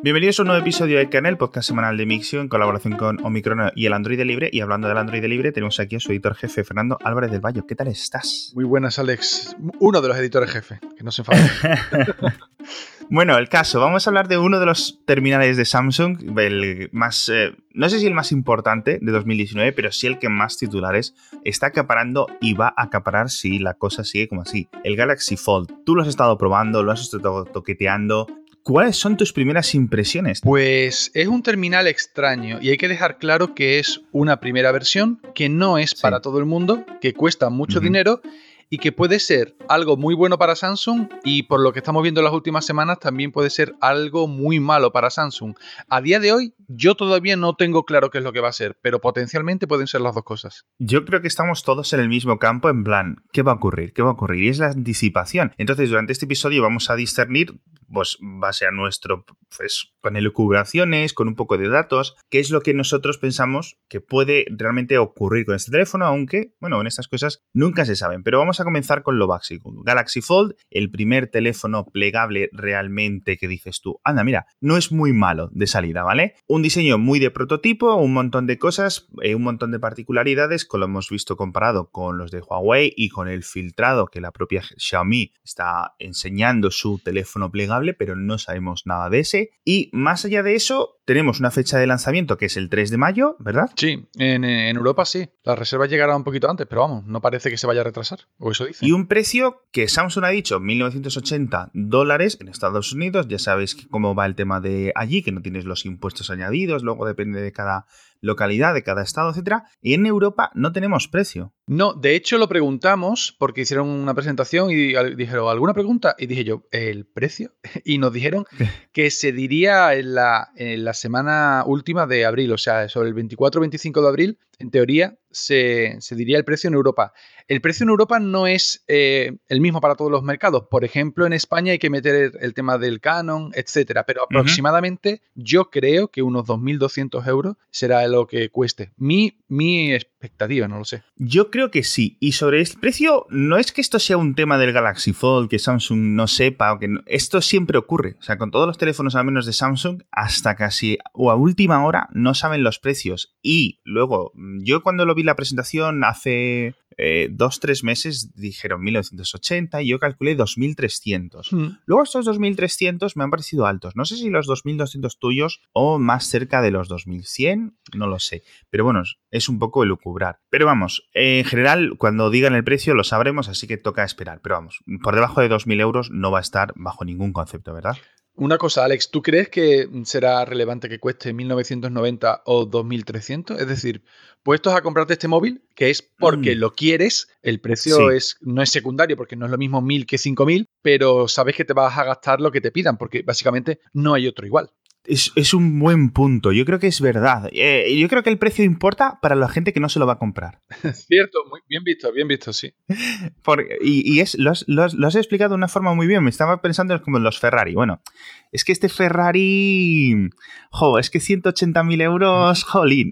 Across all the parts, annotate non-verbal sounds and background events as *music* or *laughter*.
Bienvenidos a un nuevo episodio de Canal, podcast semanal de Mixio en colaboración con Omicron y el Android Libre. Y hablando del Android Libre, tenemos aquí a su editor jefe, Fernando Álvarez del Valle. ¿Qué tal estás? Muy buenas, Alex. Uno de los editores jefe, que no se enfade. *laughs* *laughs* Bueno, el caso, vamos a hablar de uno de los terminales de Samsung, el más, eh, no sé si el más importante de 2019, pero sí el que más titulares está acaparando y va a acaparar si la cosa sigue como así. El Galaxy Fold. Tú lo has estado probando, lo has estado toqueteando. ¿Cuáles son tus primeras impresiones? Pues es un terminal extraño y hay que dejar claro que es una primera versión, que no es para todo el mundo, que cuesta mucho dinero y que puede ser algo muy bueno para Samsung y por lo que estamos viendo en las últimas semanas también puede ser algo muy malo para Samsung. A día de hoy yo todavía no tengo claro qué es lo que va a ser, pero potencialmente pueden ser las dos cosas. Yo creo que estamos todos en el mismo campo en plan, ¿qué va a ocurrir? ¿Qué va a ocurrir? Y es la anticipación. Entonces durante este episodio vamos a discernir pues base a nuestro, pues con elucubraciones, con un poco de datos, qué es lo que nosotros pensamos que puede realmente ocurrir con este teléfono, aunque, bueno, en estas cosas nunca se saben. Pero vamos a comenzar con lo básico. Galaxy Fold, el primer teléfono plegable realmente que dices tú, anda, mira, no es muy malo de salida, ¿vale? Un diseño muy de prototipo, un montón de cosas, eh, un montón de particularidades, como lo hemos visto comparado con los de Huawei y con el filtrado que la propia Xiaomi está enseñando su teléfono plegable, pero no sabemos nada de ese. Y más allá de eso, tenemos una fecha de lanzamiento que es el 3 de mayo, ¿verdad? Sí, en, Europa sí. La reserva llegará un poquito antes, pero vamos, no parece que se vaya a retrasar, o eso dice. Y un precio que Samsung ha dicho, 1980 dólares en Estados Unidos. Ya sabes cómo va el tema de allí, que no tienes los impuestos añadidos, luego depende de cada localidad, de cada estado, etcétera. Y en Europa no tenemos precio. No, de hecho lo preguntamos porque hicieron una presentación y dijeron, ¿alguna pregunta? Y dije yo, ¿el precio? *laughs* Y nos dijeron *laughs* que se diría en la, en la semana última de abril, o sea, sobre el 24-25 de abril, en teoría, se, diría el precio en Europa. El precio en Europa no es eh, el mismo para todos los mercados. Por ejemplo, en España hay que meter el tema del canon, etcétera. Pero aproximadamente yo creo que unos 2.200 euros será lo que cueste. Mi, mi expectativa, no lo sé. Yo creo que sí. Y sobre este precio, no es que esto sea un tema del Galaxy Fold, que Samsung no sepa, o que esto siempre ocurre. O sea, con todos los teléfonos al menos de Samsung, hasta casi o a última hora no saben los precios. Y luego, yo cuando lo vi la presentación hace eh, dos, tres meses dijeron 1980 y yo calculé 2300. Hmm. Luego estos 2300 me han parecido altos. No sé si los 2200 tuyos o más cerca de los 2100, no lo sé. Pero bueno, es un poco elucubrar. Pero vamos, en general, cuando digan el precio lo sabremos, así que toca esperar. Pero vamos, por debajo de 2000 euros no va a estar bajo ningún concepto, ¿verdad? Una cosa, Alex, ¿tú crees que será relevante que cueste 1990 o 2300? Es decir, puestos a comprarte este móvil, que es porque mm. lo quieres, el precio es, no es secundario porque no es lo mismo 1000 que 5000, pero sabes que te vas a gastar lo que te pidan porque básicamente no hay otro igual. Es, un buen punto. Yo creo que es verdad. Eh, yo creo que el precio importa para la gente que no se lo va a comprar. *laughs* Cierto, muy bien visto, bien visto, sí. *laughs* y, es, lo has, explicado de una forma muy bien. Me estaba pensando como en los Ferrari. Bueno, es que este Ferrari. Jo, es que 180.000 euros, jolín.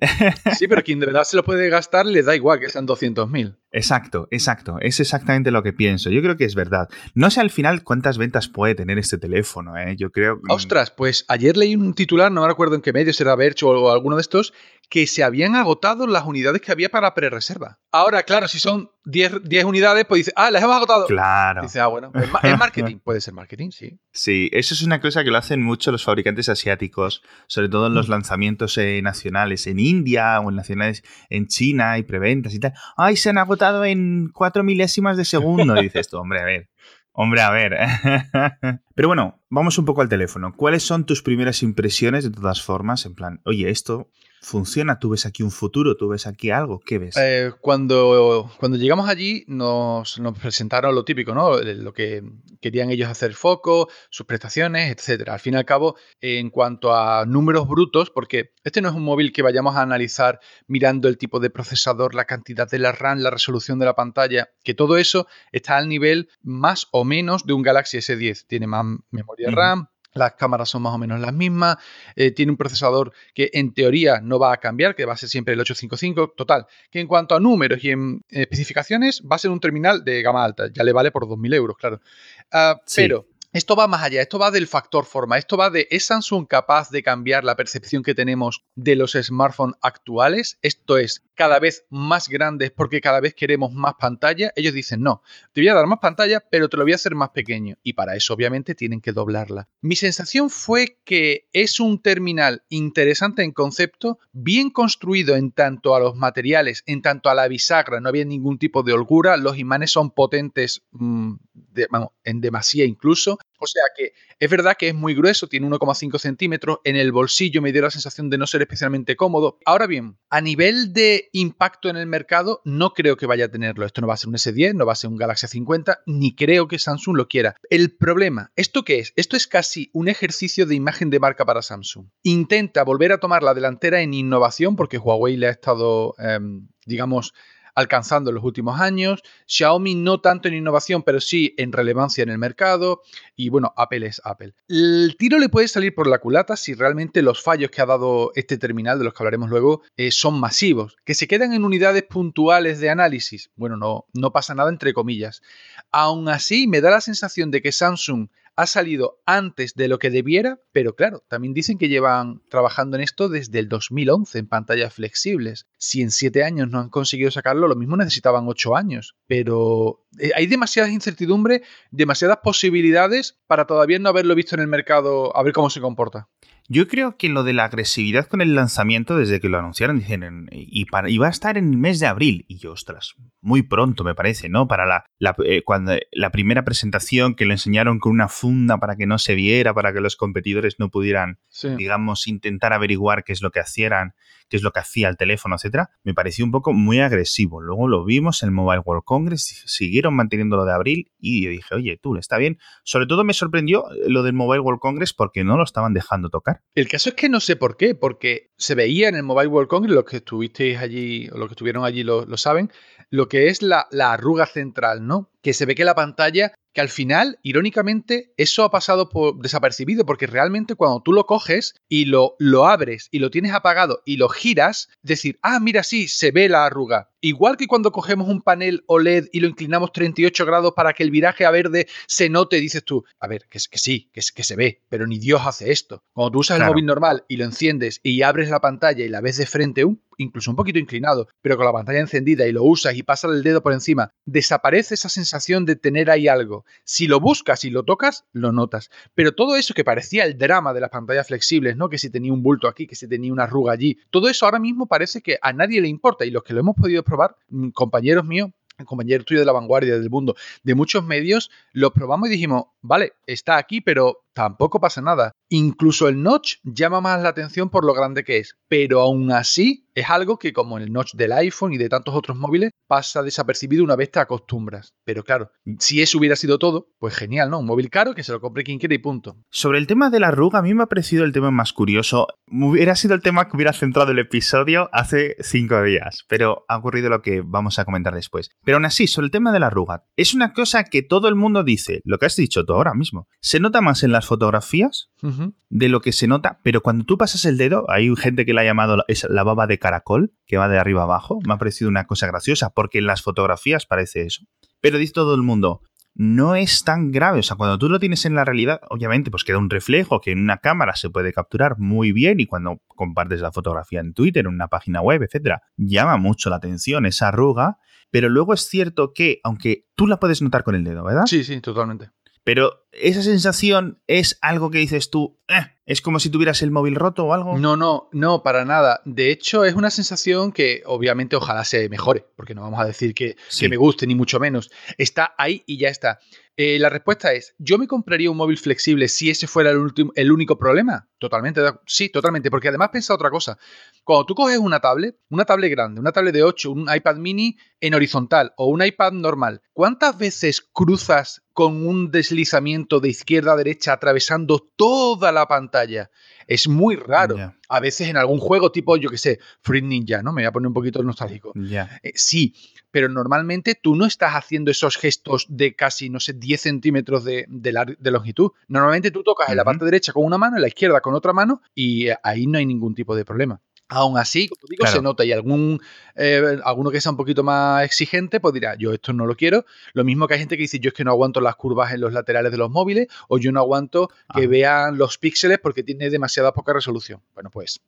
sí, pero *laughs* quien de verdad se lo puede gastar le da igual que sean 200.000. Exacto, exacto. Es exactamente lo que pienso. Yo creo que es verdad. No sé al final cuántas ventas puede tener este teléfono, ¿eh? Yo creo. Ostras, pues ayer leí un un titular, no me acuerdo en qué medio, será Verge o, alguno de estos, que se habían agotado las unidades que había para pre-reserva. Ahora, claro, si son 10, 10, unidades, pues dice, ah, las hemos agotado. Claro. Dice, ah, bueno, es marketing, *laughs* puede ser marketing, sí. Sí, eso es una cosa que lo hacen mucho los fabricantes asiáticos, sobre todo en los mm. lanzamientos eh, nacionales en India o en nacionales en China y preventas y tal. Ay, se han agotado en cuatro milésimas de segundo. Y dices tú, hombre, a ver, Hombre, a ver. *laughs* Pero bueno, vamos un poco al teléfono. ¿Cuáles son tus primeras impresiones de todas formas? En plan, oye, esto funciona, tú ves aquí un futuro, tú ves aquí algo, ¿qué ves? Eh, cuando, cuando llegamos allí nos, presentaron lo típico, ¿no? Lo que querían ellos hacer foco, sus prestaciones, etcétera. Al fin y al cabo, en cuanto a números brutos, porque este no es un móvil que vayamos a analizar mirando el tipo de procesador, la cantidad de la RAM, la resolución de la pantalla, que todo eso está al nivel más o menos de un Galaxy S10. Tiene más memoria RAM, las cámaras son más o menos las mismas, eh, tiene un procesador que en teoría no va a cambiar, que va a ser siempre el 855, total, que en cuanto a números y en especificaciones va a ser un terminal de gama alta, ya le vale por 2.000 euros, claro. Ah, pero esto va más allá, esto va del factor forma, esto va de ¿es Samsung capaz de cambiar la percepción que tenemos de los smartphones actuales? Esto es cada vez más grandes porque cada vez queremos más pantalla. Ellos dicen, no, te voy a dar más pantalla, pero te lo voy a hacer más pequeño. Y para eso obviamente tienen que doblarla. Mi sensación fue que es un terminal interesante en concepto, bien construido en tanto a los materiales, en tanto a la bisagra, no había ningún tipo de holgura, los imanes son potentes mm, en demasía incluso. O sea que es verdad que es muy grueso, tiene 1,5 centímetros. En el bolsillo me dio la sensación de no ser especialmente cómodo. Ahora bien, a nivel de impacto en el mercado, no creo que vaya a tenerlo. Esto no va a ser un S10, no va a ser un Galaxy 50, ni creo que Samsung lo quiera. El problema, ¿esto qué es? Esto es casi un ejercicio de imagen de marca para Samsung. Intenta volver a tomar la delantera en innovación, porque Huawei le ha estado, em, digamos, alcanzando en los últimos años. Xiaomi no tanto en innovación, pero sí en relevancia en el mercado. Y bueno, Apple es Apple. El tiro le puede salir por la culata si realmente los fallos que ha dado este terminal, de los que hablaremos luego, eh, son masivos. Que se quedan en unidades puntuales de análisis. Bueno, no, no pasa nada entre comillas. Aún así, me da la sensación de que Samsung ha salido antes de lo que debiera, pero claro, también dicen que llevan trabajando en esto desde el 2011 en pantallas flexibles. Si en siete años no han conseguido sacarlo, lo mismo necesitaban ocho años. Pero eh, hay demasiadas incertidumbres, demasiadas posibilidades para todavía no haberlo visto en el mercado, a ver cómo se comporta. Yo creo que lo de la agresividad con el lanzamiento, desde que lo anunciaron, dicen, y, para, va a estar en el mes de abril. Y yo, ostras, muy pronto me parece, ¿no? Para la, eh, cuando, la primera presentación que lo enseñaron con una funda para que no se viera, para que los competidores no pudieran, digamos, intentar averiguar qué es lo que hacían qué es lo que hacía el teléfono, etcétera, me pareció un poco muy agresivo. Luego lo vimos en el Mobile World Congress, siguieron manteniendo lo de abril y yo dije, oye, tú, está bien. Sobre todo me sorprendió lo del Mobile World Congress porque no lo estaban dejando tocar. El caso es que no sé por qué, porque se veía en el Mobile World Congress, los que estuvisteis allí, o los que estuvieron allí lo, saben, lo que es la, la arruga central, ¿no? Que se ve que la pantalla que al final, irónicamente, eso ha pasado por desapercibido, porque realmente cuando tú lo coges y lo, lo abres y lo tienes apagado y lo giras, decir, ah, mira, sí, se ve la arruga. Igual que cuando cogemos un panel OLED y lo inclinamos 38 grados para que el viraje a verde se note, dices tú, a ver, que, que sí, que, que se ve, pero ni Dios hace esto. Cuando tú usas el móvil normal y lo enciendes y abres la pantalla y la ves de frente, un, incluso un poquito inclinado, pero con la pantalla encendida y lo usas y pasas el dedo por encima, desaparece esa sensación de tener ahí algo. Si lo buscas y lo tocas, lo notas. Pero todo eso que parecía el drama de las pantallas flexibles, ¿no? Que si tenía un bulto aquí, que si tenía una arruga allí, todo eso ahora mismo parece que a nadie le importa y los que lo hemos podido probar, mm, compañeros míos, compañeros tuyos de la vanguardia del mundo, de muchos medios, lo probamos y dijimos, vale, está aquí, pero tampoco pasa nada. Incluso el notch llama más la atención por lo grande que es, pero aún así es algo que como el notch del iPhone y de tantos otros móviles pasa desapercibido una vez te acostumbras. Pero claro, si eso hubiera sido todo, pues genial, ¿no? Un móvil caro que se lo compre quien quiera y punto. Sobre el tema de la arruga, a mí me ha parecido el tema más curioso. Hubiera sido el tema que hubiera centrado el episodio hace cinco días, pero ha ocurrido lo que vamos a comentar después. Pero aún así, sobre el tema de la arruga, es una cosa que todo el mundo dice, lo que has dicho tú ahora mismo. Se nota más en las fotografías de lo que se nota, pero cuando tú pasas el dedo, hay gente que la ha llamado la baba de caracol, que va de arriba abajo. Me ha parecido una cosa graciosa, porque en las fotografías parece eso. Pero dice todo el mundo, no es tan grave. O sea, cuando tú lo tienes en la realidad, obviamente, pues queda un reflejo que en una cámara se puede capturar muy bien y cuando compartes la fotografía en Twitter, en una página web, etcétera, llama mucho la atención esa arruga. Pero luego es cierto que, aunque tú la puedes notar con el dedo, ¿verdad? Sí, sí, totalmente. Pero esa sensación es algo que dices tú, eh, es como si tuvieras el móvil roto o algo. No, no, no, para nada. De hecho, es una sensación que obviamente ojalá se mejore, porque no vamos a decir que, que me guste, ni mucho menos. Está ahí y ya está. Eh, la respuesta es, ¿yo me compraría un móvil flexible si ese fuera el, el único problema? Totalmente, sí, totalmente, porque además piensa otra cosa. Cuando tú coges una tablet, una tablet grande, una tablet de 8, un iPad mini en horizontal o un iPad normal, ¿cuántas veces cruzas con un deslizamiento de izquierda a derecha atravesando toda la pantalla? Es muy raro. A veces en algún juego tipo, yo qué sé, Free Ninja, ¿no? Me voy a poner un poquito nostálgico. Eh, sí, pero normalmente tú no estás haciendo esos gestos de casi, no sé, 10 centímetros de, longitud. Normalmente tú tocas en la parte derecha con una mano, en la izquierda con otra mano y ahí no hay ningún tipo de problema. Aún así, como digo, se nota y algún eh, alguno que sea un poquito más exigente, pues dirá, yo esto no lo quiero. Lo mismo que hay gente que dice, yo es que no aguanto las curvas en los laterales de los móviles o yo no aguanto que ah. vean los píxeles porque tiene demasiada poca resolución. Bueno, pues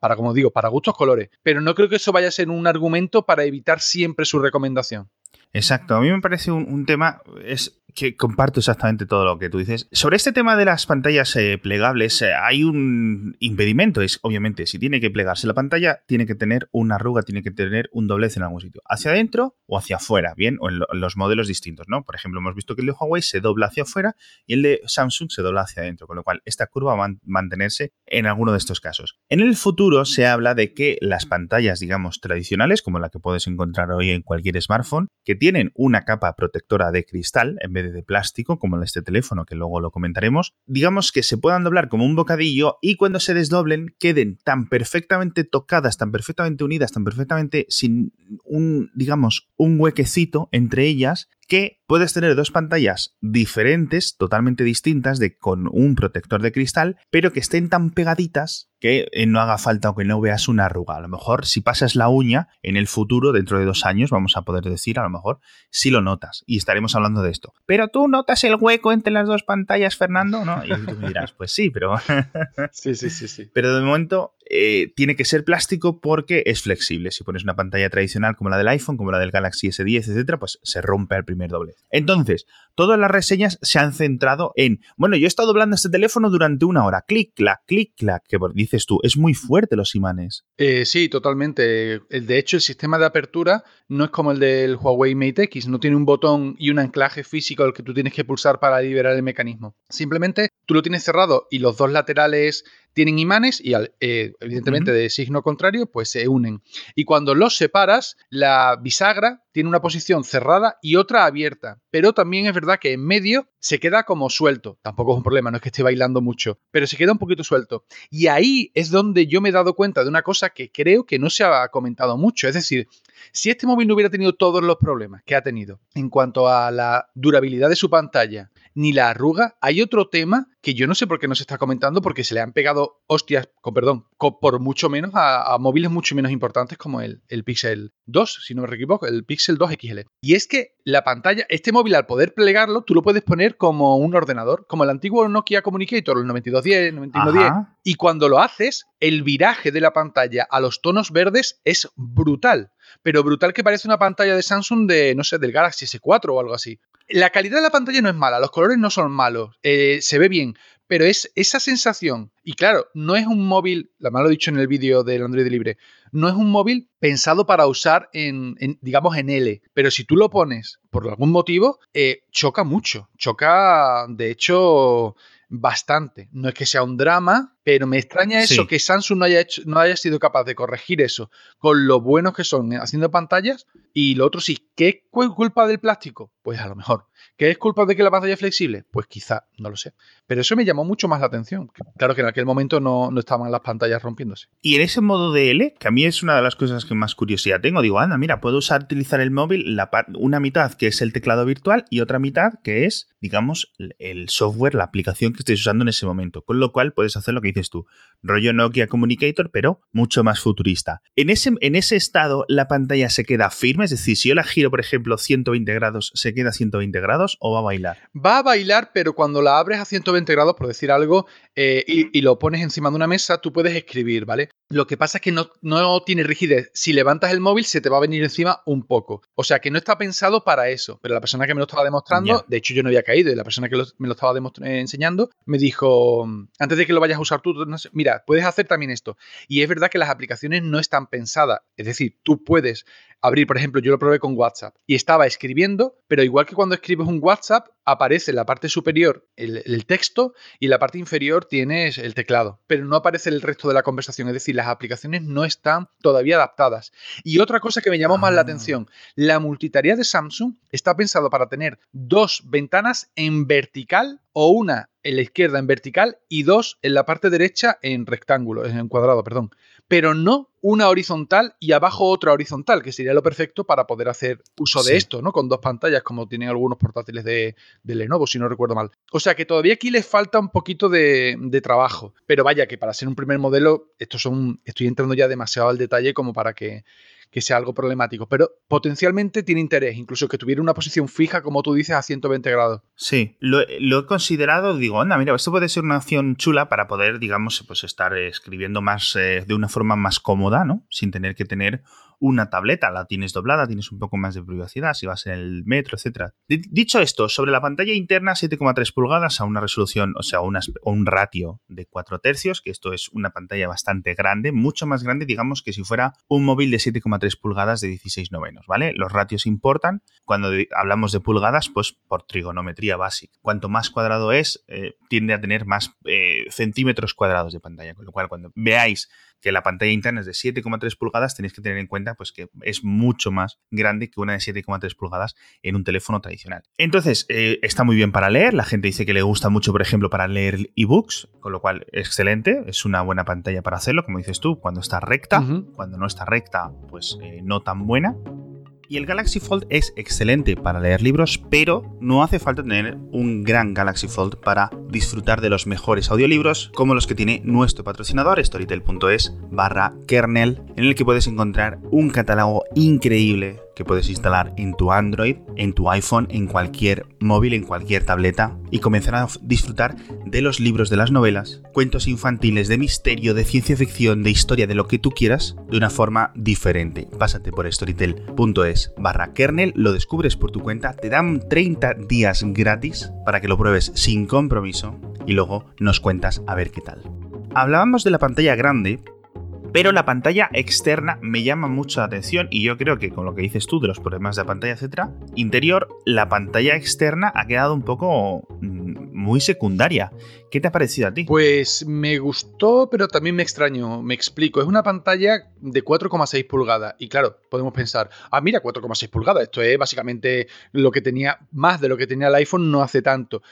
para, como digo, para gustos colores. Pero no creo que eso vaya a ser un argumento para evitar siempre su recomendación. Exacto, a mí me parece un, tema es que comparto exactamente todo lo que tú dices. Sobre este tema de las pantallas eh, plegables, eh, hay un impedimento. Es, obviamente, si tiene que plegarse la pantalla, tiene que tener una arruga, tiene que tener un doblez en algún sitio. Hacia adentro o hacia afuera, bien, o en, los modelos distintos, ¿no? Por ejemplo, hemos visto que el de Huawei se dobla hacia afuera y el de Samsung se dobla hacia adentro, con lo cual esta curva va a mantenerse en alguno de estos casos. En el futuro se habla de que las pantallas, digamos, tradicionales, como la que puedes encontrar hoy en cualquier smartphone, que tienen una capa protectora de cristal en vez de plástico, como este teléfono, que luego lo comentaremos, digamos que se puedan doblar como un bocadillo y cuando se desdoblen queden tan perfectamente tocadas, tan perfectamente unidas, tan perfectamente sin un, digamos, un huequecito entre ellas, que puedes tener dos pantallas diferentes, totalmente distintas, de, con un protector de cristal, pero que estén tan pegaditas que eh, no haga falta o que no veas una arruga. A lo mejor si pasas la uña en el futuro, dentro de dos años, vamos a poder decir, a lo mejor si lo notas y estaremos hablando de esto. Pero tú notas el hueco entre las dos pantallas, Fernando, ¿no? Y tú me dirás, pues sí, pero... *laughs* sí, sí, sí, sí. Pero de momento eh, tiene que ser plástico porque es flexible. Si pones una pantalla tradicional como la del iPhone, como la del Galaxy S10, etcétera, pues se rompe al primer doble. Entonces, todas las reseñas se han centrado en, bueno, yo he estado doblando este teléfono durante una hora, clic, clac, clic, clac, que tú, es muy fuerte los imanes. Eh, sí, totalmente. De hecho, el sistema de apertura no es como el del Huawei Mate X, no tiene un botón y un anclaje físico al que tú tienes que pulsar para liberar el mecanismo. Simplemente tú lo tienes cerrado y los dos laterales tienen imanes y eh, evidentemente de signo contrario pues se unen. Y cuando los separas, la bisagra tiene una posición cerrada y otra abierta. Pero también es verdad que en medio se queda como suelto. Tampoco es un problema, no es que esté bailando mucho, pero se queda un poquito suelto. Y ahí es donde yo me he dado cuenta de una cosa que creo que no se ha comentado mucho. Es decir, si este móvil no hubiera tenido todos los problemas que ha tenido en cuanto a la durabilidad de su pantalla, ni la arruga. Hay otro tema que yo no sé por qué no se está comentando, porque se le han pegado hostias, con perdón, por mucho menos a, móviles mucho menos importantes como el, el, Pixel 2, si no me equivoco, el Pixel 2 XL. Y es que la pantalla, este móvil al poder plegarlo, tú lo puedes poner como un ordenador, como el antiguo Nokia Communicator, el 9210, 9110. Y cuando lo haces, el viraje de la pantalla a los tonos verdes es brutal pero brutal que parece una pantalla de Samsung de, no sé, del Galaxy S4 o algo así. La calidad de la pantalla no es mala, los colores no son malos, eh, se ve bien, pero es esa sensación. Y claro, no es un móvil, la malo dicho en el vídeo del Android Libre, no es un móvil pensado para usar en, digamos, en L. Pero si tú lo pones por algún motivo, eh, choca mucho. Choca, de hecho, bastante. No es que sea un drama, pero me extraña eso, que Samsung no haya, hecho, no haya sido capaz de corregir eso con lo buenos que son haciendo pantallas y lo otro sí. ¿Qué es culpa del plástico? Pues a lo mejor. ¿Qué es culpa de que la pantalla es flexible? Pues quizá, no lo sé. Pero eso me llamó mucho más la atención. Claro que en aquel momento no, no estaban las pantallas rompiéndose. Y en ese modo de L, que a mí es una de las cosas que más curiosidad tengo, digo, anda, mira, puedo usar, utilizar el móvil, la una mitad que es el teclado virtual y otra mitad que es, digamos, el software, la aplicación que estés usando en ese momento. Con lo cual puedes hacer lo que dices tú, rollo Nokia Communicator, pero mucho más futurista. En ese, en ese estado, la pantalla se queda firme, es decir, si yo la giro, por ejemplo, 120 grados, ¿se queda a 120 grados o va a bailar? Va a bailar, pero cuando la abres a 120 grados, por decir algo, eh, y, lo pones encima de una mesa, tú puedes escribir, ¿vale? Lo que pasa es que no, no, tiene rigidez. Si levantas el móvil, se te va a venir encima un poco. O sea que no está pensado para eso. Pero la persona que me lo estaba demostrando, de hecho yo no había caído, y la persona que me lo estaba enseñando, me dijo, antes de que lo vayas a usar tú, mira, puedes hacer también esto. Y es verdad que las aplicaciones no están pensadas. Es decir, tú puedes abrir, por ejemplo, yo lo probé con WhatsApp y estaba escribiendo, pero igual que cuando escribes un WhatsApp, aparece en la parte superior el, texto y en la parte inferior tienes el teclado, pero no aparece el resto de la conversación, es decir, las aplicaciones no están todavía adaptadas. Y otra cosa que me llamó más la ah. atención, la multitarea de Samsung está pensado para tener dos ventanas en vertical o una en la izquierda en vertical y dos en la parte derecha en rectángulo, en cuadrado, perdón. Pero no una horizontal y abajo otra horizontal, que sería lo perfecto para poder hacer uso de esto, ¿no? Con dos pantallas, como tienen algunos portátiles de, Lenovo, si no recuerdo mal. O sea que todavía aquí les falta un poquito de, trabajo. Pero vaya, que para ser un primer modelo, estos son. Estoy entrando ya demasiado al detalle como para que que sea algo problemático, pero potencialmente tiene interés, incluso que tuviera una posición fija, como tú dices, a 120 grados. Sí, lo, he considerado, digo, anda, mira, esto puede ser una opción chula para poder, digamos, pues estar escribiendo más eh, de una forma más cómoda, ¿no? Sin tener que tener una tableta, la tienes doblada, tienes un poco más de privacidad, si vas en el metro, etc. Dicho esto, sobre la pantalla interna 7,3 pulgadas a una resolución, o sea, un ratio de 4 tercios, que esto es una pantalla bastante grande, mucho más grande, digamos, que si fuera un móvil de 7,3 pulgadas de 16 novenos, ¿vale? Los ratios importan. Cuando hablamos de pulgadas, pues por trigonometría básica. Cuanto más cuadrado es, eh, tiende a tener más eh, centímetros cuadrados de pantalla, con lo cual cuando veáis que la pantalla interna es de 7,3 pulgadas, tenéis que tener en cuenta pues, que es mucho más grande que una de 7,3 pulgadas en un teléfono tradicional. Entonces, eh, está muy bien para leer. La gente dice que le gusta mucho, por ejemplo, para leer ebooks, con lo cual, excelente. Es una buena pantalla para hacerlo, como dices tú, cuando está recta. Cuando no está recta, pues eh, no tan buena. Y el Galaxy Fold es excelente para leer libros, pero no hace falta tener un gran Galaxy Fold para disfrutar de los mejores audiolibros como los que tiene nuestro patrocinador storytel.es barra kernel, en el que puedes encontrar un catálogo increíble que puedes instalar en tu Android, en tu iPhone, en cualquier móvil, en cualquier tableta y comenzar a disfrutar de los libros de las novelas, cuentos infantiles, de misterio, de ciencia ficción, de historia, de lo que tú quieras, de una forma diferente. Pásate por storytel.es barra kernel, lo descubres por tu cuenta, te dan 30 días gratis para que lo pruebes sin compromiso y luego nos cuentas a ver qué tal. Hablábamos de la pantalla grande, pero la pantalla externa me llama mucho la atención y yo creo que con lo que dices tú de los problemas de la pantalla, etcétera, interior, la pantalla externa ha quedado un poco mm, muy secundaria. ¿Qué te ha parecido a ti? Pues me gustó, pero también me extrañó. Me explico. Es una pantalla de 4,6 pulgadas. Y claro, podemos pensar, ah, mira, 4,6 pulgadas. Esto es básicamente lo que tenía, más de lo que tenía el iPhone no hace tanto.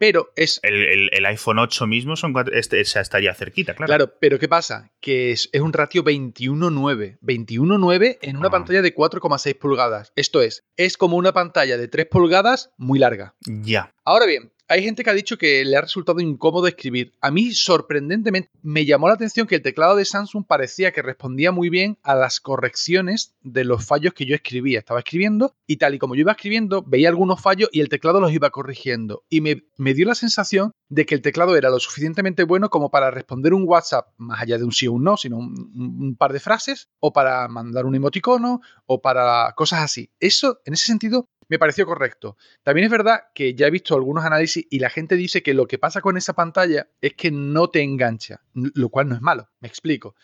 Pero es. El, iPhone 8 mismo son este, estaría cerquita, claro. Claro, pero ¿qué pasa? Que es, un ratio 21.9. 21.9 en una ah. pantalla de 4,6 pulgadas. Esto es, es como una pantalla de 3 pulgadas muy larga. Ya. Ahora bien, hay gente que ha dicho que le ha resultado incómodo escribir. A mí, sorprendentemente, me llamó la atención que el teclado de Samsung parecía que respondía muy bien a las correcciones de los fallos que yo escribía. Estaba escribiendo y tal y como yo iba escribiendo, veía algunos fallos y el teclado los iba corrigiendo. Y me, dio la sensación de que el teclado era lo suficientemente bueno como para responder un WhatsApp, más allá de un sí o un no, sino un, un par de frases, o para mandar un emoticono, o para cosas así. Eso, en ese sentido, me pareció correcto. También es verdad que ya he visto algunos análisis y la gente dice que lo que pasa con esa pantalla es que no te engancha, lo cual no es malo. Me explico.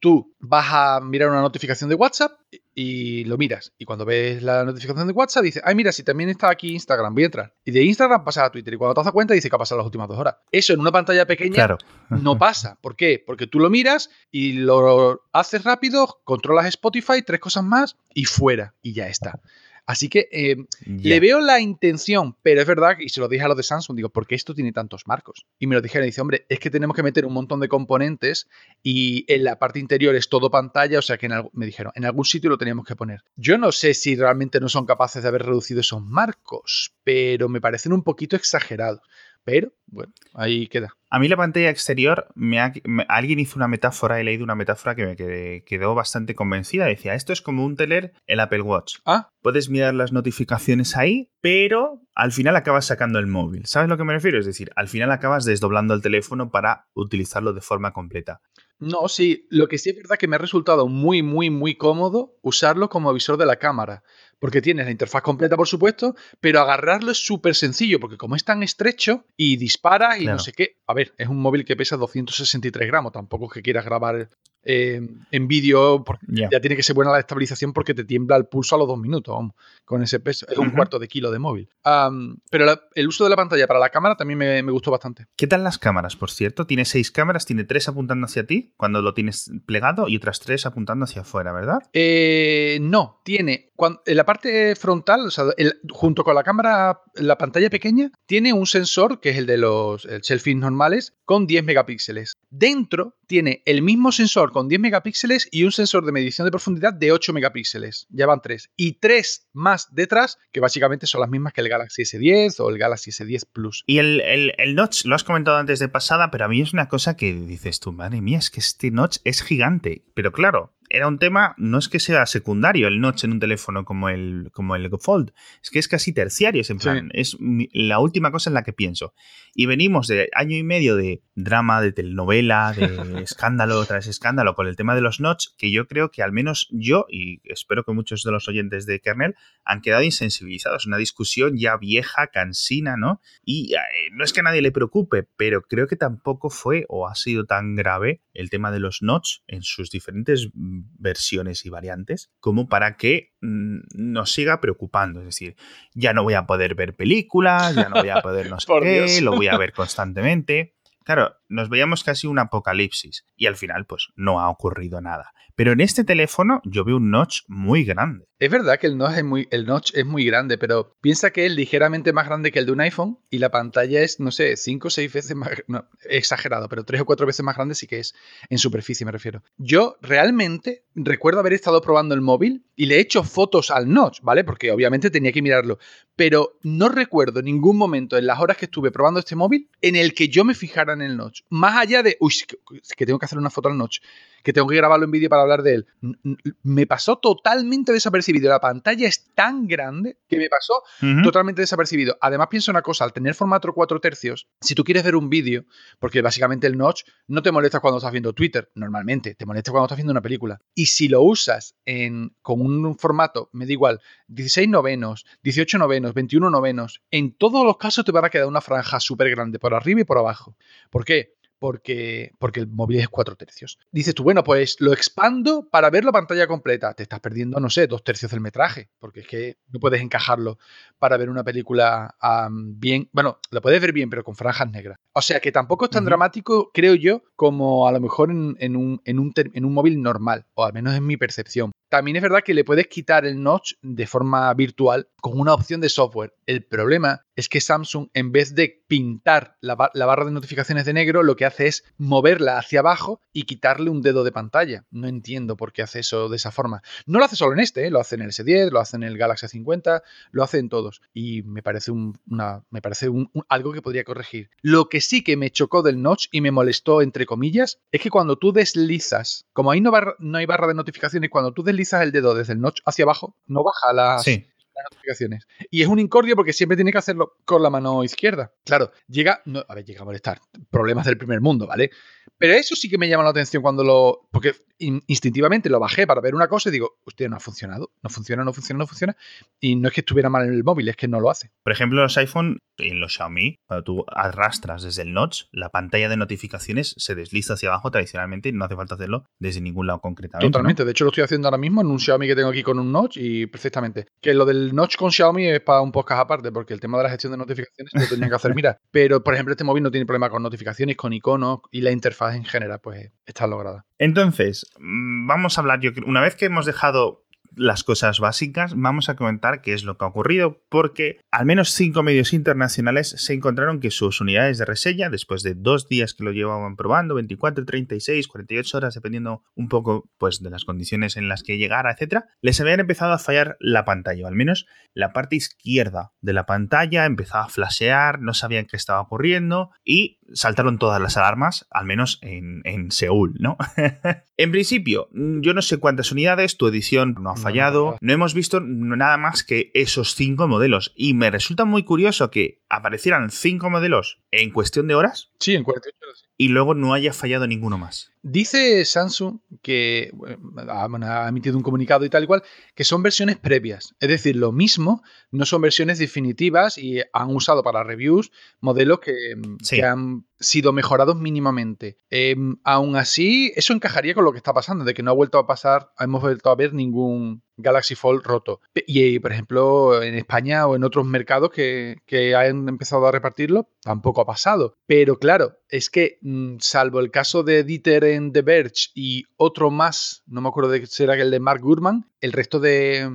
Tú vas a mirar una notificación de WhatsApp y lo miras. Y cuando ves la notificación de WhatsApp, dices, ay, mira, si también está aquí Instagram, voy a entrar. Y de Instagram pasa a Twitter. Y cuando te das cuenta, dice que ha pasado las últimas dos horas. Eso en una pantalla pequeña no *laughs* pasa. ¿Por qué? Porque tú lo miras y lo haces rápido, controlas Spotify, tres cosas más y fuera. Y ya está. Así que eh, le veo la intención, pero es verdad, y se lo dije a los de Samsung, digo, ¿por qué esto tiene tantos marcos? Y me lo dijeron, dice, hombre, es que tenemos que meter un montón de componentes y en la parte interior es todo pantalla, o sea que me dijeron, en algún sitio lo teníamos que poner. Yo no sé si realmente no son capaces de haber reducido esos marcos, pero me parecen un poquito exagerados. Pero, bueno, ahí queda. A mí la pantalla exterior, me, alguien hizo una metáfora, he leído una metáfora que me quedó bastante convencida. Decía, esto es como un teler el Apple Watch. Ah. Puedes mirar las notificaciones ahí, pero al final acabas sacando el móvil. ¿Sabes lo que me refiero? Es decir, al final acabas desdoblando el teléfono para utilizarlo de forma completa. No, sí, lo que sí es verdad que me ha resultado muy, muy, muy cómodo usarlo como visor de la cámara porque tienes la interfaz completa, por supuesto, pero agarrarlo es súper sencillo, porque como es tan estrecho y dispara y no sé qué. A ver, es un móvil que pesa 263 gramos, tampoco es que quieras grabar eh, en vídeo, ya tiene que ser buena la estabilización porque te tiembla el pulso a los dos minutos, vamos, con ese peso. Es un cuarto de kilo de móvil. pero el uso de la pantalla para la cámara también me, gustó bastante. ¿Qué tal las cámaras, por cierto? Tiene seis cámaras, tiene tres apuntando hacia ti cuando lo tienes plegado y otras tres apuntando hacia afuera, ¿verdad? Eh, no, tiene en la parte frontal, o sea, junto con la cámara, la pantalla pequeña, tiene un sensor que es el de los selfies normales con 10 megapíxeles. Dentro tiene el mismo sensor con 10 megapíxeles y un sensor de medición de profundidad de 8 megapíxeles. Ya van tres. Y tres más detrás, que básicamente son las mismas que el Galaxy S10 o el Galaxy S10 Plus. Y el, el notch, lo has comentado antes de pasada, pero a mí es una cosa que dices tú, madre mía, es que este notch es gigante. Pero claro, era un tema, no es que sea secundario el notch en un teléfono como el, como el Fold, es que es casi terciario, es en plan, es la última cosa en la que pienso. Y venimos de año y medio de drama, de telenovela, de *laughs* escándalo tras escándalo con el tema de los notch, que yo creo que al menos yo, y espero que muchos de los oyentes de Kernel, han quedado insensibilizados. Una discusión ya vieja, cansina, ¿no? Y eh, no es que a nadie le preocupe, pero creo que tampoco fue o ha sido tan grave el tema de los notch en sus diferentes versiones y variantes como para que mm, nos siga preocupando. Es decir, ya no voy a poder ver películas, ya no voy a poder no *laughs* sé qué, lo voy a ver constantemente. Claro, nos veíamos casi un apocalipsis y al final pues no ha ocurrido nada. Pero en este teléfono yo veo un notch muy grande. Es verdad que el notch es muy, el notch es muy grande, pero piensa que es ligeramente más grande que el de un iPhone y la pantalla es, no sé, 5 o 6 veces más, no, exagerado, pero 3 o 4 veces más grande sí que es, en superficie me refiero. Yo realmente recuerdo haber estado probando el móvil y le he hecho fotos al notch, ¿vale? Porque obviamente tenía que mirarlo, pero no recuerdo ningún momento en las horas que estuve probando este móvil en el que yo me fijara en el notch. Más allá de, uy, que tengo que hacer una foto al notch que tengo que grabarlo en vídeo para hablar de él. Me pasó totalmente desapercibido. La pantalla es tan grande que me pasó totalmente desapercibido. Además, pienso una cosa, al tener formato 4 tercios, si tú quieres ver un vídeo, porque básicamente el notch no te molesta cuando estás viendo Twitter, normalmente, te molesta cuando estás viendo una película. Y si lo usas en, con un formato, me da igual, 16 novenos, 18 novenos, 21 novenos, en todos los casos te van a quedar una franja súper grande por arriba y por abajo. ¿Por qué? Porque, porque el móvil es 4 tercios. Dices tú, bueno, pues lo expando para ver la pantalla completa. Te estás perdiendo, no sé, dos tercios del metraje, porque es que no puedes encajarlo para ver una película bien. Bueno, la puedes ver bien, pero con franjas negras. O sea que tampoco es tan dramático, creo yo, como a lo mejor en, un, en, un, en un móvil normal, o al menos en mi percepción. También es verdad que le puedes quitar el notch de forma virtual con una opción de software. El problema es que Samsung, en vez de pintar la, barra de notificaciones de negro, lo que hace es moverla hacia abajo y quitarle un dedo de pantalla. No entiendo por qué hace eso de esa forma. No lo hace solo en este, ¿eh? lo hace en el S10, lo hace en el Galaxy 50, lo hace en todos. Y me parece, una, me parece algo que podría corregir. Lo que sí que me chocó del notch y me molestó, entre comillas, es que cuando tú deslizas, como ahí no, no hay barra de notificaciones, cuando tú deslizas el dedo desde el notch hacia abajo, no baja las, notificaciones. Y es un incordio porque siempre tiene que hacerlo con la mano izquierda. Claro, llega, no, a ver, llega a molestar. Problemas del primer mundo, ¿vale? Pero eso sí que me llama la atención cuando lo. Porque instintivamente lo bajé para ver una cosa y digo, hostia, no ha funcionado. No funciona, no funciona, no funciona. Y no es que estuviera mal en el móvil, es que no lo hace. Por ejemplo, los iPhone y en los Xiaomi, cuando tú arrastras desde el notch, la pantalla de notificaciones se desliza hacia abajo tradicionalmente y no hace falta hacerlo desde ningún lado concretamente. Totalmente. De hecho, lo estoy haciendo ahora mismo en un Xiaomi que tengo aquí con un notch y perfectamente. Que lo del notch con Xiaomi es para un podcast aparte, porque el tema de la gestión de notificaciones lo tenían que hacer. Mira, *laughs* pero por ejemplo, este móvil no tiene problema con notificaciones, con iconos y la interfaz en general, pues está lograda. Entonces, mm, vamos a hablar, yo una vez que hemos dejado las cosas básicas, vamos a comentar qué es lo que ha ocurrido, porque al menos cinco medios internacionales se encontraron que sus unidades de reseña, después de dos días que lo llevaban probando, 24, 36, 48 horas, dependiendo un poco pues, de las condiciones en las que llegara, etcétera, les habían empezado a fallar la pantalla, o al menos la parte izquierda de la pantalla empezaba a flashear, no sabían qué estaba ocurriendo y saltaron todas las alarmas, al menos en, en Seúl, ¿no? *laughs* en principio, yo no sé cuántas unidades, tu edición no fallado, no hemos visto nada más que esos cinco modelos. Y me resulta muy curioso que aparecieran cinco modelos en cuestión de horas. Sí, en 48 horas. Y luego no haya fallado ninguno más. Dice Samsung que ha emitido un comunicado y tal y cual, que son versiones previas. Es decir, lo mismo, no son versiones definitivas y han usado para reviews modelos que, han sido mejorados mínimamente. Em, aún así, eso encajaría con lo que está pasando, de que no ha vuelto a pasar, hemos vuelto a ver ningún Galaxy Fold roto. Y, por ejemplo, en España o en otros mercados que, que han empezado a repartirlo, tampoco ha pasado. Pero claro, es que mm, salvo el caso de Dieter en The Verge y otro más, no me acuerdo de si era el de Mark Gurman, el resto de,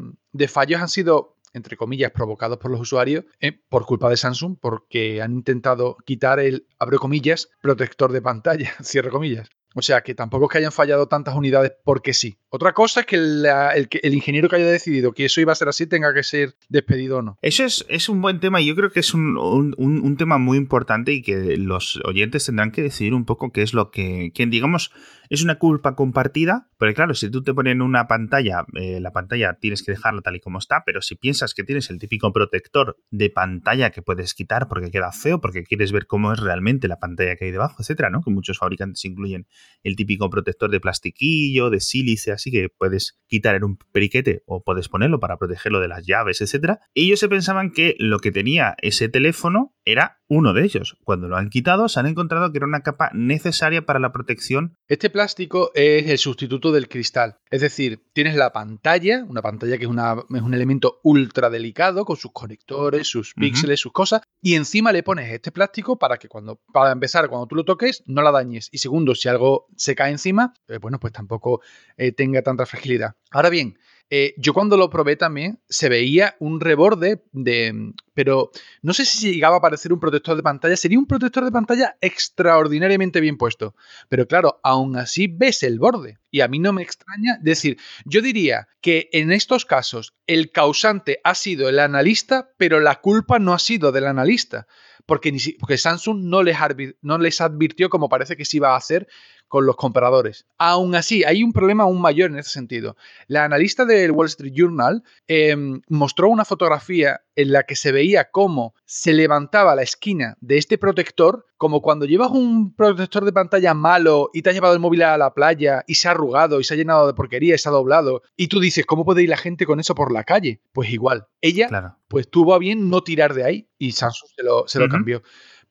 fallos han sido entre comillas, provocados por los usuarios eh, por culpa de Samsung, porque han intentado quitar el, abro comillas, protector de pantalla, *laughs* cierre comillas. O sea que tampoco es que hayan fallado tantas unidades porque sí. Otra cosa es que, el, ingeniero que haya decidido que eso iba a ser así tenga que ser despedido o no. Eso es, es un buen tema y yo creo que es un, tema muy importante y que los oyentes tendrán que decidir un poco qué es lo que, quien digamos, es una culpa compartida, porque claro, si tú te pones en una pantalla, eh, la pantalla tienes que dejarla tal y como está, pero si piensas que tienes el típico protector de pantalla que puedes quitar porque queda feo, porque quieres ver cómo es realmente la pantalla que hay debajo, etcétera, ¿no? Que muchos fabricantes incluyen el típico protector de plastiquillo, de sílice, que puedes quitar en un periquete o puedes ponerlo para protegerlo de las llaves, etcétera. Ellos se pensaban que lo que tenía ese teléfono era uno de ellos. Cuando lo han quitado, se han encontrado que era una capa necesaria para la protección. Este plástico es el sustituto del cristal. Es decir, tienes la pantalla, una pantalla que es, un elemento ultra delicado con sus conectores, sus píxeles, sus cosas, y encima le pones este plástico para que cuando, para empezar, cuando tú lo toques, no la dañes. Y segundo, si algo se cae encima, eh, bueno, pues tampoco eh, tenga tanta fragilidad. Ahora bien, eh, yo cuando lo probé también se veía un reborde de... Pero no sé si llegaba a aparecer un protector de pantalla. Sería un protector de pantalla extraordinariamente bien puesto. Pero claro, aún así ves el borde. Y a mí no me extraña decir, yo diría que en estos casos el causante ha sido el analista, pero la culpa no ha sido del analista. Porque, Samsung no les, no les advirtió como parece que se iba a hacer con los compradores. Aún así, hay un problema aún mayor en ese sentido. La analista del Wall Street Journal em, mostró una fotografía en la que se veía cómo se levantaba la esquina de este protector, como cuando llevas un protector de pantalla malo y te has llevado el móvil a la playa y se ha arrugado y se ha llenado de porquería y se ha doblado, y tú dices, ¿cómo puede ir la gente con eso por la calle? Pues igual, ella pues tuvo a bien no tirar de ahí y Samsung se lo, cambió.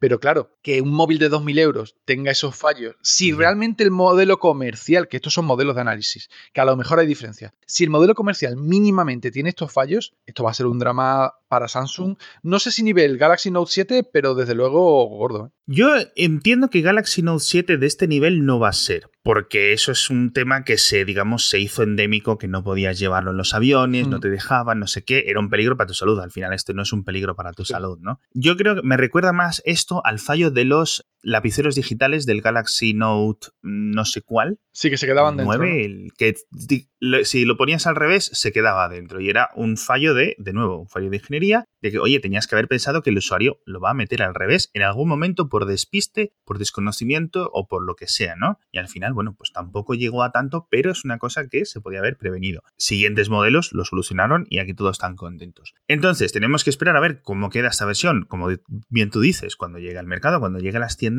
Pero claro, que un móvil de 2.000 euros tenga esos fallos, si realmente el modelo comercial, que estos son modelos de análisis, que a lo mejor hay diferencia, si el modelo comercial mínimamente tiene estos fallos, esto va a ser un drama para Samsung. No sé si nivel Galaxy Note 7, pero desde luego gordo. ¿eh? Yo entiendo que Galaxy Note 7 de este nivel no va a ser, porque eso es un tema que se, digamos, se hizo endémico, que no podías llevarlo en los aviones, no te dejaban, no sé qué, era un peligro para tu salud. Al final, esto no es un peligro para tu salud, ¿no? Yo creo que me recuerda más esto al fallo de los lapiceros digitales del Galaxy Note no sé cuál. Sí, que se quedaban dentro. que si lo ponías al revés, se quedaba dentro. Y era un fallo de, de nuevo, un fallo de ingeniería, de que, oye, tenías que haber pensado que el usuario lo va a meter al revés en algún momento por despiste, por desconocimiento o por lo que sea, ¿no? Y al final, bueno, pues tampoco llegó a tanto, pero es una cosa que se podía haber prevenido. Siguientes modelos lo solucionaron y aquí todos están contentos. Entonces, tenemos que esperar a ver cómo queda esta versión, como bien tú dices, cuando llegue al mercado, cuando llegue a las tiendas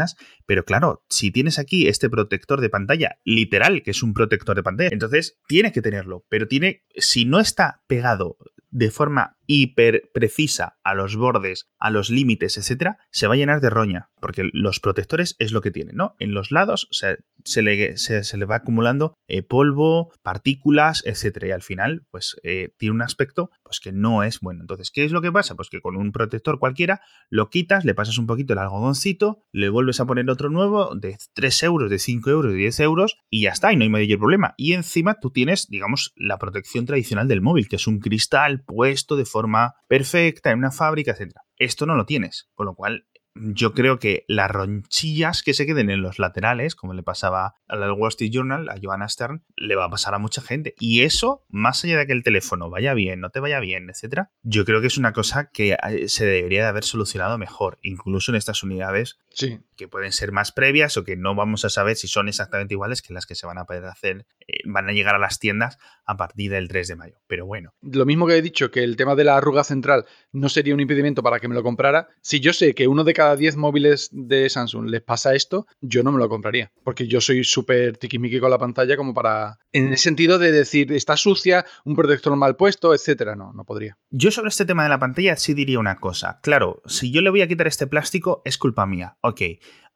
pero claro, si tienes aquí este protector de pantalla, literal, que es un protector de pantalla, entonces tiene que tenerlo, pero tiene, si no está pegado de forma hiper precisa a los bordes, a los límites, etcétera, se va a llenar de roña, porque los protectores es lo que tienen, ¿no? En los lados se, le, se, le, va acumulando eh, polvo, partículas, etcétera, y al final, pues eh, tiene un aspecto pues que no es bueno. Entonces, ¿qué es lo que pasa? Pues que con un protector cualquiera lo quitas, le pasas un poquito el algodoncito, le vuelves a poner otro nuevo de 3 euros, de 5 euros, de 10 euros, y ya está, y no hay mayor problema. Y encima tú tienes, digamos, la protección tradicional del móvil, que es un cristal puesto de forma perfecta en una fábrica, etc. Esto no lo tienes, con lo cual yo creo que las ronchillas que se queden en los laterales, como le pasaba al Wall Street Journal, a Joanna Stern, le va a pasar a mucha gente. Y eso, más allá de que el teléfono vaya bien, no te vaya bien, etcétera, yo creo que es una cosa que eh, se debería de haber solucionado mejor, incluso en estas unidades sí. que pueden ser más previas o que no vamos a saber si son exactamente iguales que las que se van a poder hacer, eh, van a llegar a las tiendas a partir del 3 de mayo. Pero bueno. Lo mismo que he dicho, que el tema de la arruga central no sería un impedimento para que me lo comprara. Si yo sé que uno de cada 10 móviles de Samsung les pasa esto, yo no me lo compraría. Porque yo soy súper tiquismiqui con la pantalla como para... En el sentido de decir, está sucia, un protector mal puesto, etcétera. No, no podría. Yo sobre este tema de la pantalla sí diría una cosa. Claro, si yo le voy a quitar este plástico, es culpa mía. Ok.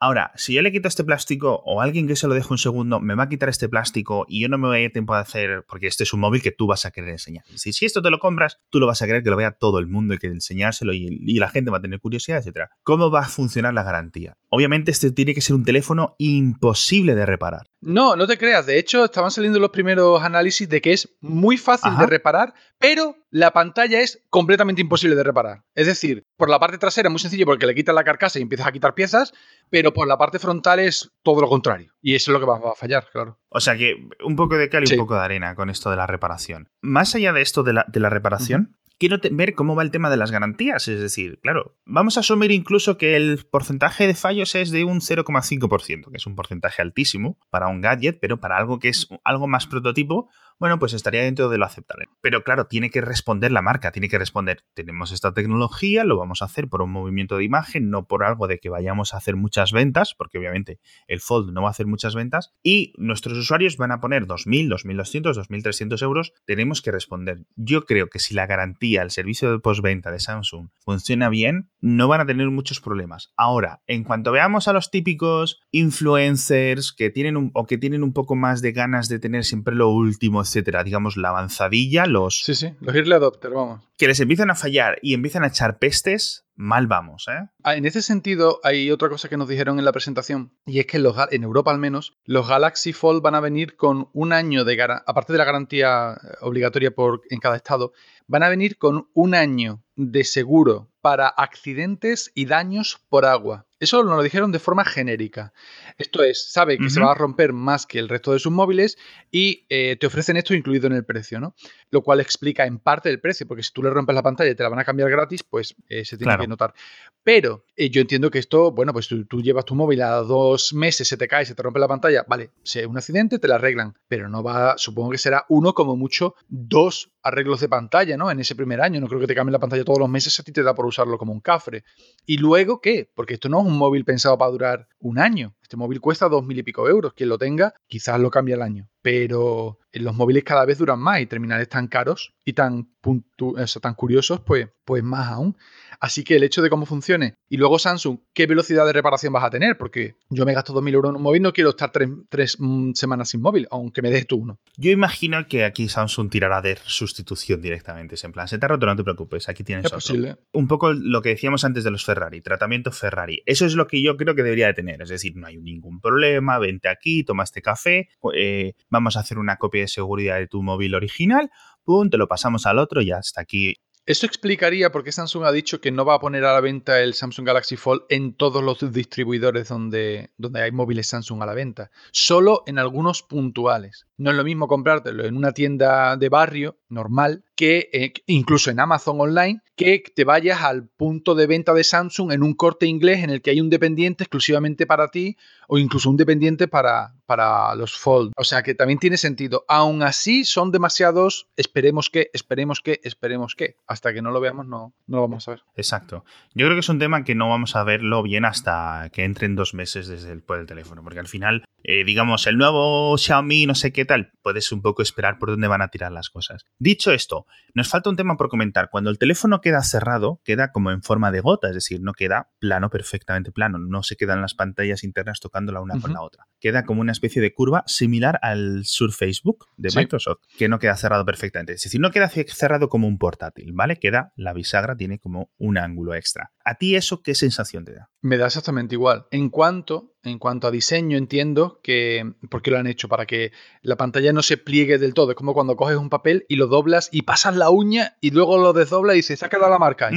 Ahora, si yo le quito este plástico o alguien que se lo dejo un segundo me va a quitar este plástico y yo no me voy a ir tiempo a hacer, porque este es un móvil que tú vas a querer enseñar. Si, si esto te lo compras, tú lo vas a querer que lo vea todo el mundo y que enseñárselo y, y la gente va a tener curiosidad, etc. ¿Cómo va a funcionar la garantía? Obviamente este tiene que ser un teléfono imposible de reparar. No, no te creas. De hecho, estaban saliendo los primeros análisis de que es muy fácil Ajá. de reparar, pero la pantalla es completamente imposible de reparar. Es decir, por la parte trasera es muy sencillo porque le quitas la carcasa y empiezas a quitar piezas, pero por la parte frontal es todo lo contrario. Y eso es lo que va a fallar, claro. O sea que un poco de cal y Sí. un poco de arena con esto de la reparación. Más allá de esto de la, de la reparación, quiero ver cómo va el tema de las garantías. Es decir, claro, vamos a asumir incluso que el porcentaje de fallos es de un 0,5%, que es un porcentaje altísimo para un gadget, pero para algo que es algo más prototipo, bueno, pues estaría dentro de lo aceptable. Pero claro, tiene que responder la marca, tiene que responder, tenemos esta tecnología, lo vamos a hacer por un movimiento de imagen, no por algo de que vayamos a hacer muchas ventas, porque obviamente el Fold no va a hacer muchas ventas, y nuestros usuarios van a poner 2.000, 2.200, 2.300 euros, tenemos que responder. Yo creo que si la garantía, el servicio de postventa de Samsung funciona bien, no van a tener muchos problemas. Ahora, en cuanto veamos a los típicos influencers que tienen un, o que tienen un poco más de ganas de tener siempre lo último, etcétera, digamos la avanzadilla, los Sí, sí, los early adopter, vamos. que les empiezan a fallar y empiezan a echar pestes, mal vamos, ¿eh? Ah, En ese sentido, hay otra cosa que nos dijeron en la presentación, y es que los, en Europa al menos, los Galaxy Fold van a venir con un año de garantía, aparte de la garantía eh, obligatoria por, en cada estado, van a venir con un año de seguro para accidentes y daños por agua. Eso nos lo dijeron de forma genérica. Esto es, sabe que se va a romper más que el resto de sus móviles y eh, te ofrecen esto incluido en el precio, ¿no? Lo cual explica en parte el precio, porque si tú le rompes la pantalla y te la van a cambiar gratis, pues eh, se tiene Claro. que notar. Pero eh, yo entiendo que esto, bueno, pues tú, tú llevas tu móvil a dos meses, se te cae, se te rompe la pantalla, vale, si es un accidente, te la arreglan, pero no va, supongo que será uno como mucho, dos arreglos de pantalla, ¿no? En ese primer año, no creo que te cambien la pantalla todos los meses, a ti te da por usarlo como un cafre. ¿Y luego qué? Porque esto no es un móvil pensado para durar un año. Este móvil cuesta dos mil y pico euros. Quien lo tenga, quizás lo cambie al año. Pero los móviles cada vez duran más y terminales tan caros y tan, puntu- eso, tan curiosos, pues, pues más aún. Así que el hecho de cómo funcione. Y luego Samsung, ¿qué velocidad de reparación vas a tener? Porque yo me gasto 2.000 euros en un móvil, no quiero estar tres, tres, mm, semanas sin móvil, aunque me des tú uno. Yo imagino que aquí Samsung tirará de sustitución directamente. Es en plan, se te ha roto, no te preocupes, aquí tienes Es otro. posible. Un poco lo que decíamos antes de los Ferrari, tratamiento Ferrari. Eso es lo que yo creo que debería de tener. Es decir, no hay ningún problema, vente aquí, toma este café, eh, vamos a hacer una copia de seguridad de tu móvil original, pum, te lo pasamos al otro y hasta aquí. Eso explicaría por qué Samsung ha dicho que no va a poner a la venta el Samsung Galaxy Fold en todos los distribuidores donde, donde hay móviles Samsung a la venta. Solo en algunos puntuales. No es lo mismo comprártelo en una tienda de barrio normal que eh, incluso en Amazon online, que te vayas al punto de venta de Samsung en un corte inglés en el que hay un dependiente exclusivamente para ti o incluso un dependiente para, para los Fold. O sea que también tiene sentido. Aún así son demasiados, esperemos que, esperemos que, esperemos que. Hasta que no lo veamos no, no lo vamos a ver. Exacto. Yo creo que es un tema que no vamos a verlo bien hasta que entren dos meses desde el, por el teléfono, porque al final, eh, digamos, el nuevo Xiaomi, no sé qué tal, puedes un poco esperar por dónde van a tirar las cosas. Dicho esto, nos falta un tema por comentar. Cuando el teléfono queda cerrado, queda como en forma de gota, es decir, no queda plano, perfectamente plano, no se quedan las pantallas internas tocando la una con la otra. Queda como una especie de curva similar al Surface Book de Sí. Microsoft, que no queda cerrado perfectamente. Es decir, no queda cerrado como un portátil, ¿vale? Queda la bisagra, tiene como un ángulo extra. ¿A ti eso qué sensación te da? Me da exactamente igual. En cuanto, en cuanto a diseño, entiendo que. porque lo han hecho? Para que la pantalla no se pliegue del todo. Es como cuando coges un papel y lo doblas y pasas la uña y luego lo desdoblas y dices, se ha quedado la marca.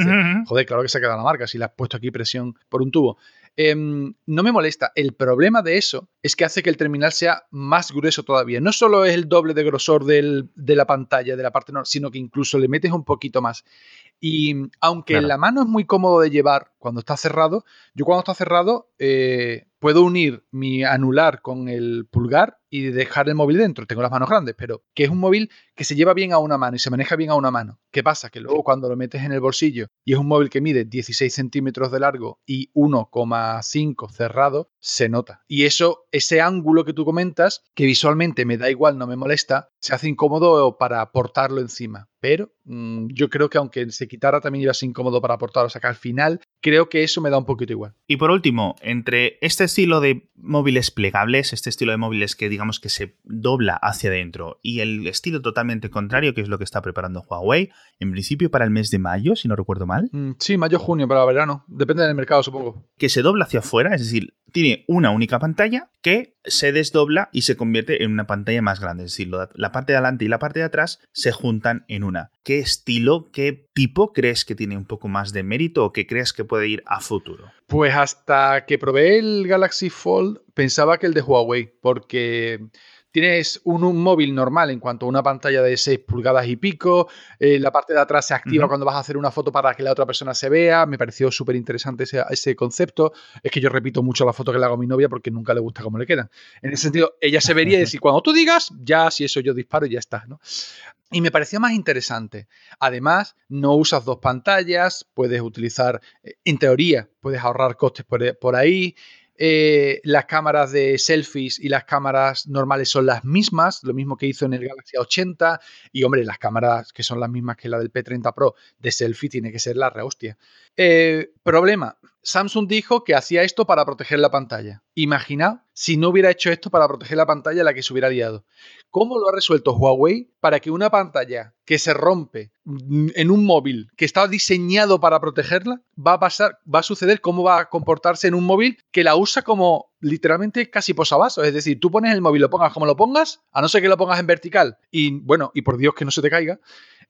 Joder, claro que se ha quedado la marca si le has puesto aquí presión por un tubo. Em, no me molesta. El problema de eso es que hace que el terminal sea más grueso todavía. No solo es el doble de grosor de la pantalla, de la parte norte, sino que incluso le metes un poquito más. Y aunque la mano es muy cómodo de llevar cuando está cerrado, yo cuando está cerrado eh, puedo unir mi anular con el pulgar y dejar el móvil dentro. Tengo las manos grandes, pero que es un móvil que se lleva bien a una mano y se maneja bien a una mano. ¿Qué pasa? Que luego cuando lo metes en el bolsillo y es un móvil que mide 16 centímetros de largo y 1,5 cerrado, se nota. Y eso, ese ángulo que tú comentas, que visualmente me da igual, no me molesta, se hace incómodo para portarlo encima. Pero mm, yo creo que aunque se quitara también iba a ser incómodo para portarlo. O sea que al final creo que eso me da un poquito igual. Y por último, entre este estilo de móviles plegables, este estilo de móviles que digamos que se dobla hacia adentro y el estilo totalmente contrario, que es lo que está preparando Huawei, en principio para el mes de mayo, si no recuerdo mal. Mm, sí, mayo-junio para verano. Depende del mercado, supongo. Que se dobla hacia afuera, es decir, tiene una única pantalla que se desdobla y se convierte en una pantalla más grande. Es decir, la parte de adelante y la parte de atrás se juntan en una. ¿Qué estilo, qué tipo crees que tiene un poco más de mérito o que crees que puede ir a futuro? Pues hasta que probé el Galaxy Fold pensaba que el de Huawei, porque Tienes un, móvil normal en cuanto a una pantalla de 6 pulgadas y pico. Eh, la parte de atrás se activa cuando vas a hacer una foto para que la otra persona se vea. Me pareció súper interesante ese, concepto. Es que yo repito mucho la foto que le hago a mi novia porque nunca le gusta cómo le quedan. En ese sentido, ella se vería y *laughs* decir, cuando tú digas, ya si eso yo disparo y ya está. ¿no? Y me pareció más interesante. Además, no usas dos pantallas, puedes utilizar, eh, en teoría, puedes ahorrar costes por, por ahí. Eh, las cámaras de selfies y las cámaras normales son las mismas, lo mismo que hizo en el Galaxy 80. Y hombre, las cámaras que son las mismas que la del P30 Pro de selfie tiene que ser la rehostia. Eh, problema, Samsung dijo que hacía esto para proteger la pantalla. Imagina si no hubiera hecho esto para proteger la pantalla la que se hubiera liado. ¿Cómo lo ha resuelto Huawei para que una pantalla que se rompe en un móvil que está diseñado para protegerla va a pasar, va a suceder cómo va a comportarse en un móvil que la usa como literalmente casi posavasos? Es decir, tú pones el móvil, lo pongas como lo pongas, a no ser que lo pongas en vertical y bueno, y por Dios que no se te caiga,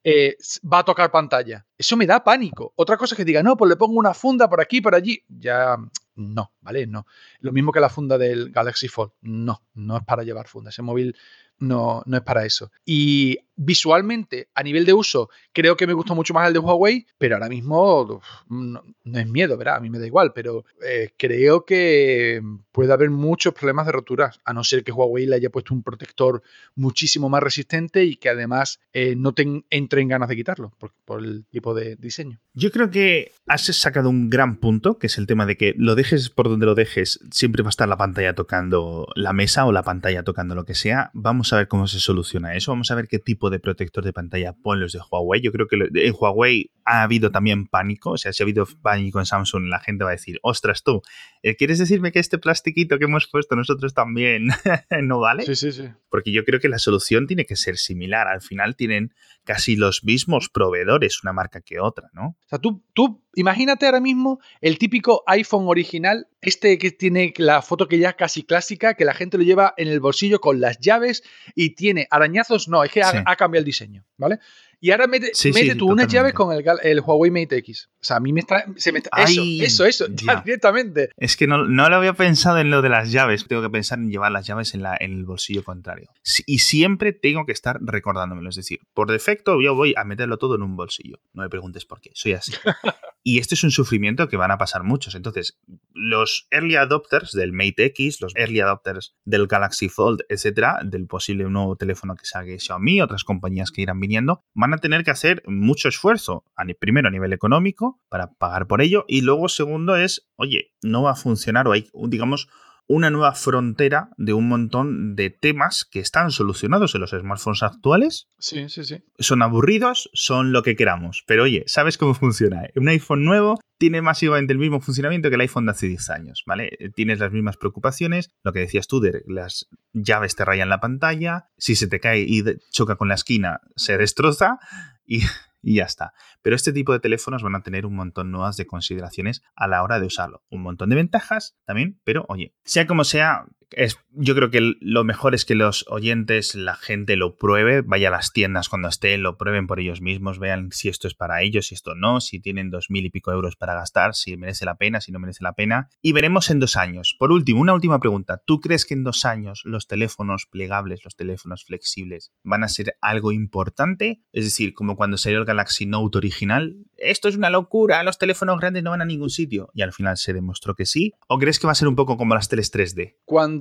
eh, va a tocar pantalla. Eso me da pánico. Otra cosa es que diga, no, pues le pongo una funda por aquí, por allí. Ya, no, ¿vale? No. Lo mismo que la funda del Galaxy Fold. No, no es para llevar funda. Ese móvil no, no es para eso. Y visualmente, a nivel de uso, creo que me gusta mucho más el de Huawei, pero ahora mismo no, es miedo, ¿verdad? A mí me da igual, pero eh, creo que puede haber muchos problemas de roturas, a no ser que Huawei le haya puesto un protector muchísimo más resistente y que además eh, no te entre en ganas de quitarlo por, el tipo de diseño. Yo creo que has sacado un gran punto, que es el tema de que lo dejes por donde lo dejes, siempre va a estar la pantalla tocando la mesa o la pantalla tocando lo que sea. Vamos a ver cómo se soluciona eso, vamos a ver qué tipo de protector de pantalla ponen los de Huawei. Yo creo que en Huawei ha habido también pánico, o sea, si ha habido pánico en Samsung, la gente va a decir, ostras tú, eh, ¿quieres decirme que este plastiquito que hemos puesto nosotros también *laughs* no vale? Sí, sí, sí. Porque yo creo que la solución tiene que ser similar. Al final tienen casi los mismos proveedores, una marca que otra, ¿no? O sea, tú, tú imagínate ahora mismo el típico iPhone original, este que tiene la foto que ya es casi clásica, que la gente lo lleva en el bolsillo con las llaves y tiene arañazos, no, es que ha cambiado el diseño, ¿vale? Y ahora mete, tú unas llaves con el, Huawei Mate X. O sea, a mí me está. Se me eso, eso, eso, directamente. Es que no, no lo había pensado en lo de las llaves. Tengo que pensar en llevar las llaves en, la, en el bolsillo contrario. Y siempre tengo que estar recordándomelo. Es decir, por defecto yo voy a meterlo todo en un bolsillo. No me preguntes por qué. Soy así. *laughs* y este es un sufrimiento que van a pasar muchos. Entonces, los early adopters del Mate X, los early adopters del Galaxy Fold, etcétera, del posible nuevo teléfono que salga Xiaomi, otras compañías que irán viniendo, van a tener que hacer mucho esfuerzo, primero a nivel económico, para pagar por ello, y luego segundo es, oye, no va a funcionar o hay, digamos, una nueva frontera de un montón de temas que están solucionados en los smartphones actuales. Sí, sí, sí. Son aburridos, son lo que queramos. Pero oye, ¿sabes cómo funciona? Un iPhone nuevo tiene masivamente el mismo funcionamiento que el iPhone de hace 10 años, ¿vale? Tienes las mismas preocupaciones, lo que decías tú, de las llaves te rayan la pantalla, si se te cae y choca con la esquina, se destroza. Y, *laughs* y ya está. Pero este tipo de teléfonos van a tener un montón nuevas de consideraciones a la hora de usarlo. Un montón de ventajas también, pero oye, sea como sea, es, yo creo que lo mejor es que los oyentes, la gente lo pruebe, vaya a las tiendas cuando esté, lo prueben por ellos mismos, vean si esto es para ellos, si esto no, si tienen dos mil y pico euros para gastar, si merece la pena, si no merece la pena. Y veremos en dos años. Por último, una última pregunta. ¿Tú crees que en dos años los teléfonos plegables, los teléfonos flexibles, van a ser algo importante? Es decir, como cuando salió el Galaxy Note original, esto es una locura, los teléfonos grandes no van a ningún sitio. Y al final se demostró que sí. ¿O crees que va a ser un poco como las teles 3D? Cuando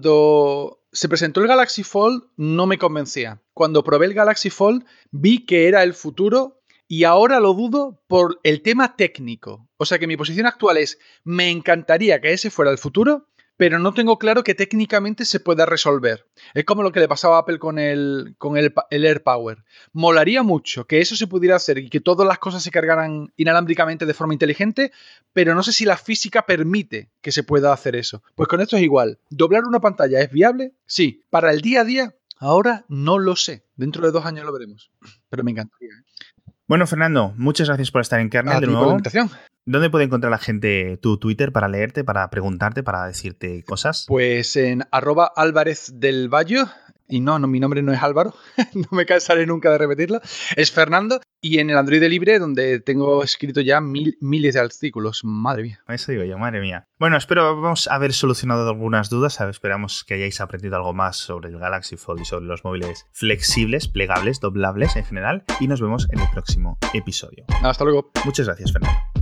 se presentó el Galaxy Fold no me convencía. Cuando probé el Galaxy Fold vi que era el futuro y ahora lo dudo por el tema técnico. O sea que mi posición actual es, me encantaría que ese fuera el futuro, pero no tengo claro que técnicamente se pueda resolver. Es como lo que le pasaba a Apple con el, con el, Air Power. Molaría mucho que eso se pudiera hacer y que todas las cosas se cargaran inalámbricamente de forma inteligente, pero no sé si la física permite que se pueda hacer eso. Pues con esto es igual. ¿Doblar una pantalla es viable? Sí. Para el día a día, ahora no lo sé. Dentro de dos años lo veremos. Pero me encantaría. ¿eh? Bueno, Fernando, muchas gracias por estar en Kernel de nuevo. ¿Dónde puede encontrar la gente tu Twitter para leerte, para preguntarte, para decirte cosas? Pues en arroba Álvarez del Valle. Y no, no, mi nombre no es Álvaro, *laughs* no me cansaré nunca de repetirlo, es Fernando. Y en el Android Libre, donde tengo escrito ya mil, miles de artículos. Madre mía. Eso digo yo, madre mía. Bueno, espero vamos haber solucionado algunas dudas. Esperamos que hayáis aprendido algo más sobre el Galaxy Fold y sobre los móviles flexibles, plegables, doblables en general. Y nos vemos en el próximo episodio. Hasta luego. Muchas gracias, Fernando.